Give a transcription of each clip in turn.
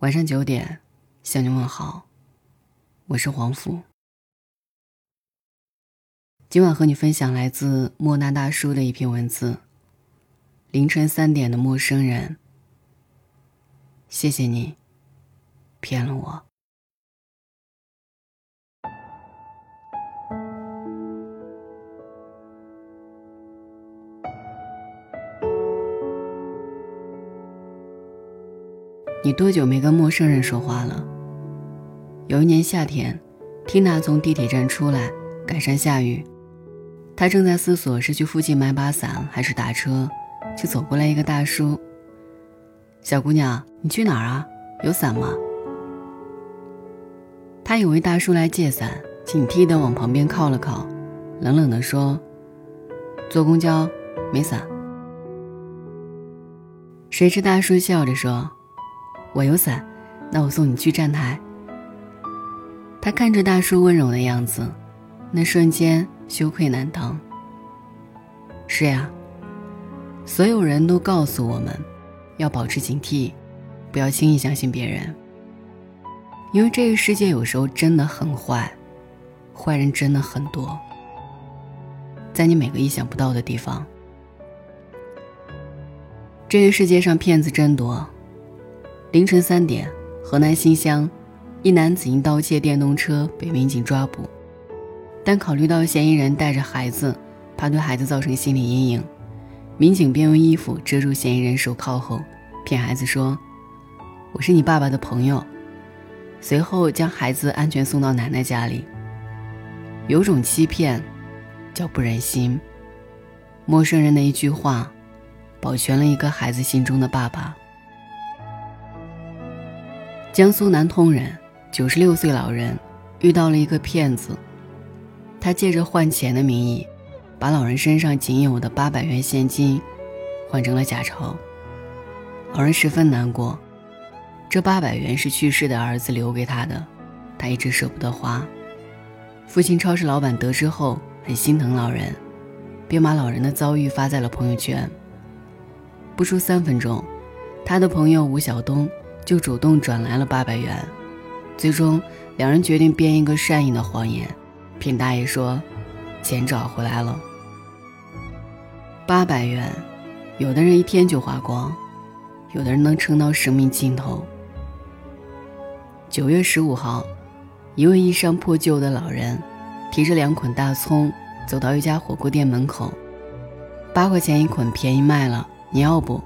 晚上九点，向你问好，我是黄甫。今晚和你分享来自莫那大叔的一篇文字。凌晨三点的陌生人，谢谢你骗了我。你多久没跟陌生人说话了？有一年夏天，缇娜从地铁站出来，赶上下雨，她正在思索是去附近买把伞还是打车，就走过来一个大叔。小姑娘，你去哪儿啊？有伞吗？她以为大叔来借伞，警惕地往旁边靠了靠，冷冷地说：“坐公交，没伞。”谁知大叔笑着说。我有伞，那我送你去站台。他看着大叔温柔的样子，那瞬间羞愧难当。是呀，所有人都告诉我们，要保持警惕，不要轻易相信别人。因为这个世界有时候真的很坏，坏人真的很多，在你每个意想不到的地方。这个世界上骗子真多。凌晨三点，河南新乡，一男子因盗窃电动车被民警抓捕，但考虑到嫌疑人带着孩子，怕对孩子造成心理阴影，民警便用衣服遮住嫌疑人手铐后，骗孩子说：“我是你爸爸的朋友。”随后将孩子安全送到奶奶家里。有种欺骗，叫不忍心。陌生人的一句话，保全了一个孩子心中的爸爸。江苏南通人，九十六岁老人遇到了一个骗子。他借着换钱的名义，把老人身上仅有的八百元现金换成了假钞。老人十分难过，这八百元是去世的儿子留给他的，他一直舍不得花。父亲超市老板得知后很心疼老人，便把老人的遭遇发在了朋友圈。不出三分钟，他的朋友吴晓东。就主动转来了八百元，最终两人决定编一个善意的谎言，骗大爷说钱找回来了。八百元，有的人一天就花光，有的人能撑到生命尽头。九月十五号，一位衣衫破旧的老人提着两捆大葱走到一家火锅店门口，八块钱一捆，便宜卖了，你要不？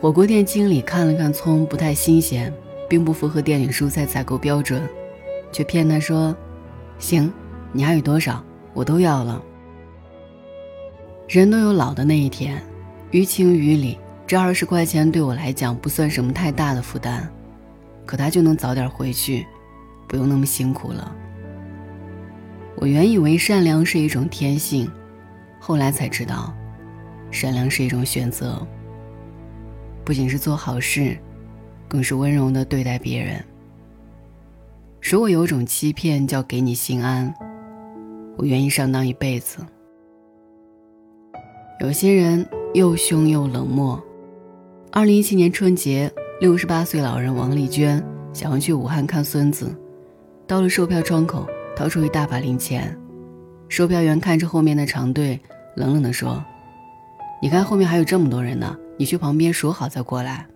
火锅店经理看了看葱，不太新鲜，并不符合店里蔬菜采购标准，却骗他说：“行，你还有多少，我都要了。”人都有老的那一天，于情于理，这二十块钱对我来讲不算什么太大的负担，可他就能早点回去，不用那么辛苦了。我原以为善良是一种天性，后来才知道，善良是一种选择。不仅是做好事，更是温柔的对待别人。如果有种欺骗叫给你心安，我愿意上当一辈子。有些人又凶又冷漠。二零一七年春节，六十八岁老人王丽娟想要去武汉看孙子，到了售票窗口，掏出一大把零钱。售票员看着后面的长队，冷冷地说：“你看后面还有这么多人呢。”你去旁边数好再过来。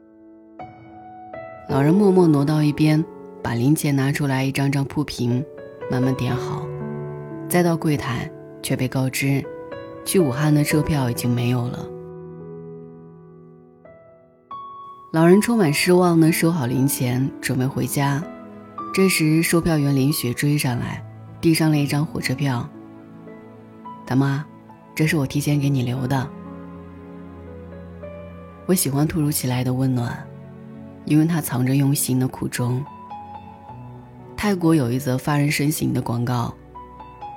老人默默挪到一边，把零钱拿出来一张张铺平，慢慢点好，再到柜台，却被告知，去武汉的车票已经没有了。老人充满失望地收好零钱，准备回家。这时，售票员林雪追上来，递上了一张火车票。大妈，这是我提前给你留的。我喜欢突如其来的温暖，因为它藏着用心的苦衷。泰国有一则发人深省的广告：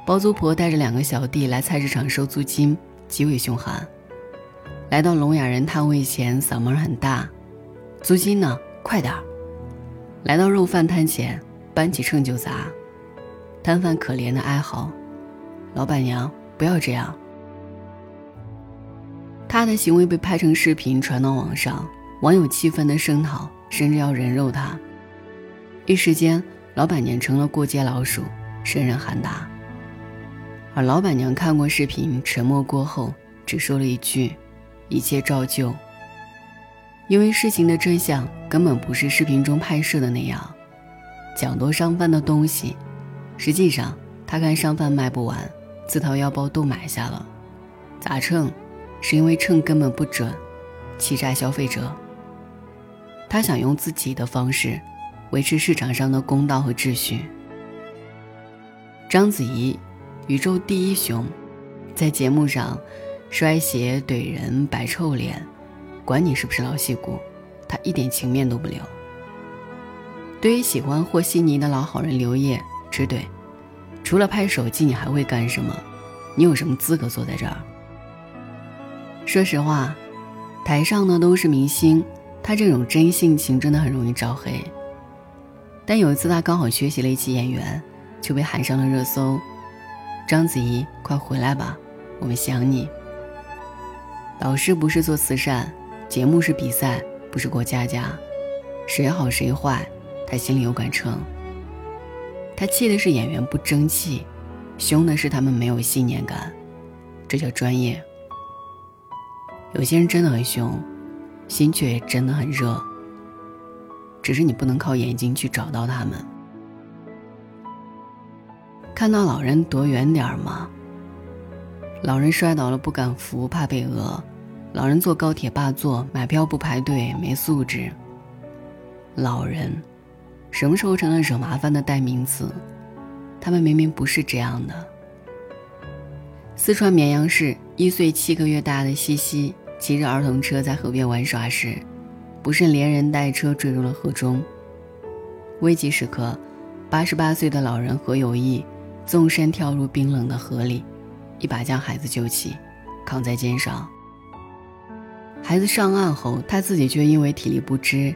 包租婆带着两个小弟来菜市场收租金，极为凶悍。来到聋哑人摊位前，嗓门很大：“租金呢？快点儿！”来到肉贩摊前，搬起秤就砸。摊贩可怜的哀嚎：“老板娘，不要这样。”他的行为被拍成视频传到网上，网友气愤的声讨：“甚至要人肉他。一时间，老板娘成了过街老鼠，人人喊打。而老板娘看过视频，沉默过后，只说了一句：“一切照旧。”因为事情的真相根本不是视频中拍摄的那样，抢夺商贩的东西，实际上他看商贩卖不完，自掏腰包都买下了。咋称？是因为秤根本不准，欺诈消费者。他想用自己的方式，维持市场上的公道和秩序。章子怡，宇宙第一熊，在节目上摔鞋怼人摆臭脸。管你是不是老戏骨，他一点情面都不留。对于喜欢和稀泥的老好人刘烨，只怼：除了拍手机，你还会干什么？你有什么资格坐在这儿？说实话，台上呢都是明星，他这种真性情真的很容易招黑。但有一次他刚好学习了一期演员，就被喊上了热搜。章子怡，快回来吧，我们想你。老师不是做慈善。节目是比赛，不是过家家，谁好谁坏，他心里有杆秤。他气的是演员不争气，凶的是他们没有信念感，这叫专业。有些人真的很凶，心却也真的很热，只是你不能靠眼睛去找到他们。看到老人躲远点儿吗。老人摔倒了不敢扶，怕被讹。老人坐高铁霸座，买票不排队，没素质。老人，什么时候成了惹麻烦的代名词？他们明明不是这样的。四川绵阳市一岁七个月大的西西骑着儿童车在河边玩耍时，不慎连人带车坠入了河中。危急时刻，八十八岁的老人何有义纵身跳入冰冷的河里，一把将孩子救起，扛在肩上。孩子上岸后，他自己却因为体力不支，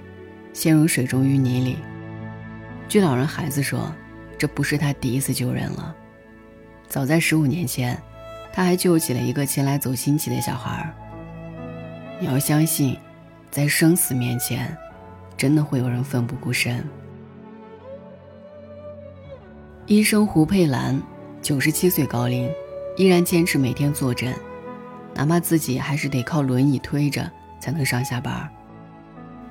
陷入水中淤泥里。据老人孩子说，这不是他第一次救人了。早在十五年前，他还救起了一个前来走亲戚的小孩。你要相信，在生死面前，真的会有人奋不顾身。医生胡佩兰，九十七岁高龄，依然坚持每天坐诊。哪怕自己还是得靠轮椅推着才能上下班，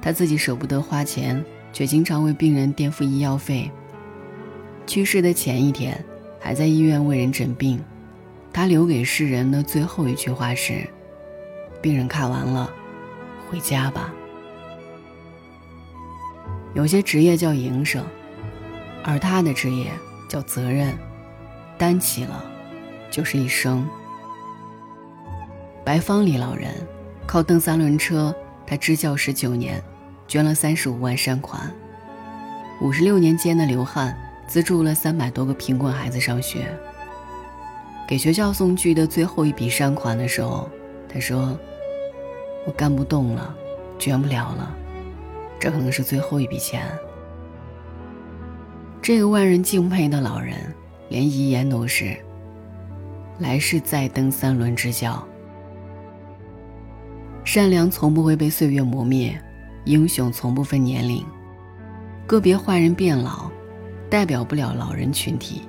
他自己舍不得花钱，却经常为病人垫付医药费。去世的前一天，还在医院为人诊病，他留给世人的最后一句话是：“病人看完了，回家吧。”有些职业叫营生，而他的职业叫责任，担起了，就是一生。白方里老人靠蹬三轮车，他支教十九年，捐了三十五万善款。五十六年间的流汗，资助了三百多个贫困孩子上学。给学校送去的最后一笔善款的时候，他说：“我干不动了，捐不了了，这可能是最后一笔钱。”这个万人敬佩的老人，连遗言都是：“来世再登三轮支教。”善良从不会被岁月磨灭，英雄从不分年龄。个别坏人变老，代表不了老人群体。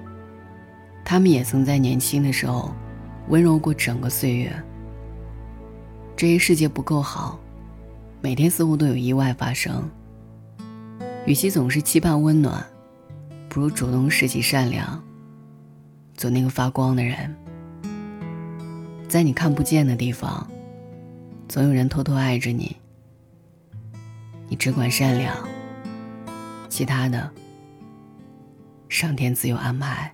他们也曾在年轻的时候，温柔过整个岁月。这一世界不够好，每天似乎都有意外发生。与其总是期盼温暖，不如主动拾起善良，做那个发光的人，在你看不见的地方。总有人偷偷爱着你，你只管善良，其他的上天自有安排。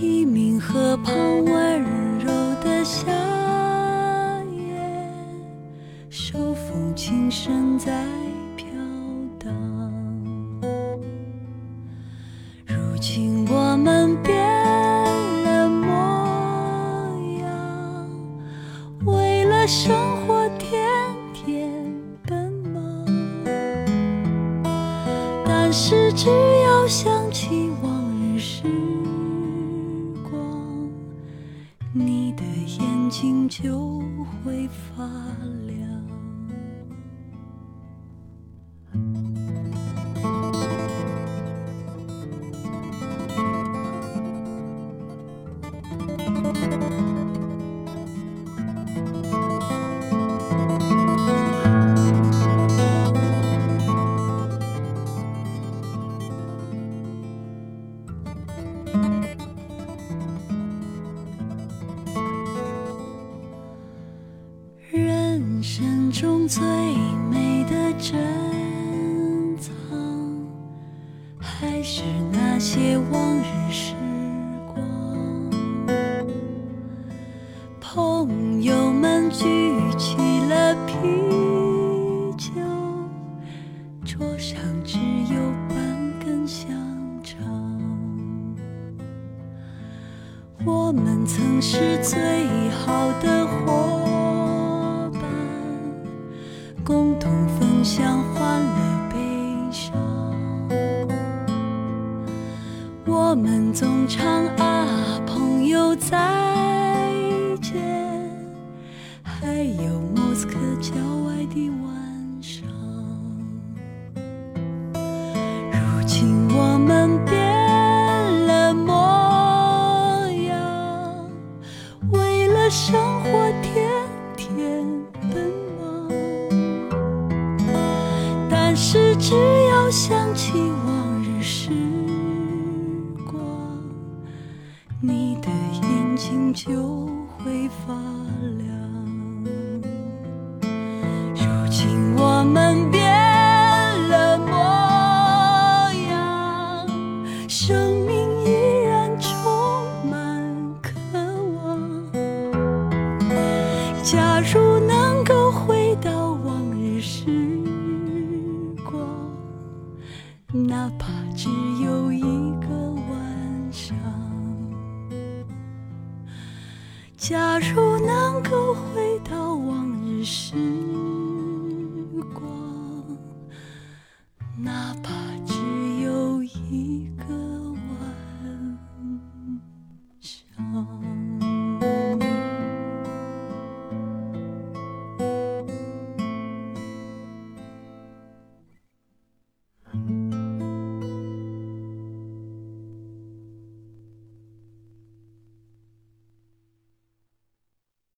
一明河旁温柔的夏夜，手风琴声在飘荡。如今我们变了模样，为了生活天天奔忙。但是只要想起往日时发往日事再见，还有莫斯科郊外的晚上。如今我们变了模样，为了生活天天奔忙。但是只要想起就会发